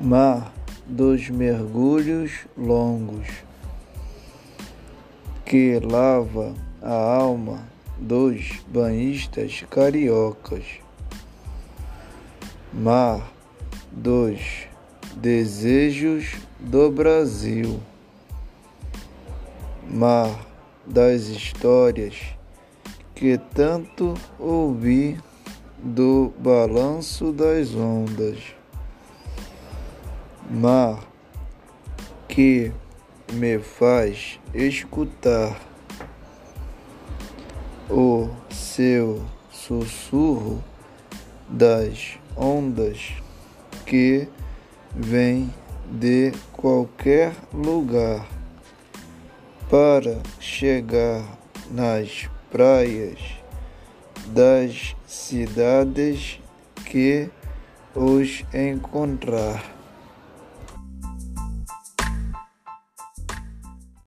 mar dos mergulhos longos, que lava a alma dos banhistas cariocas, mar dos desejos do Brasil, mar das histórias que tanto ouvi do balanço das ondas mar que me faz escutar o seu sussurro das ondas que vem de qualquer lugar para chegar nas praias das cidades que os encontrar.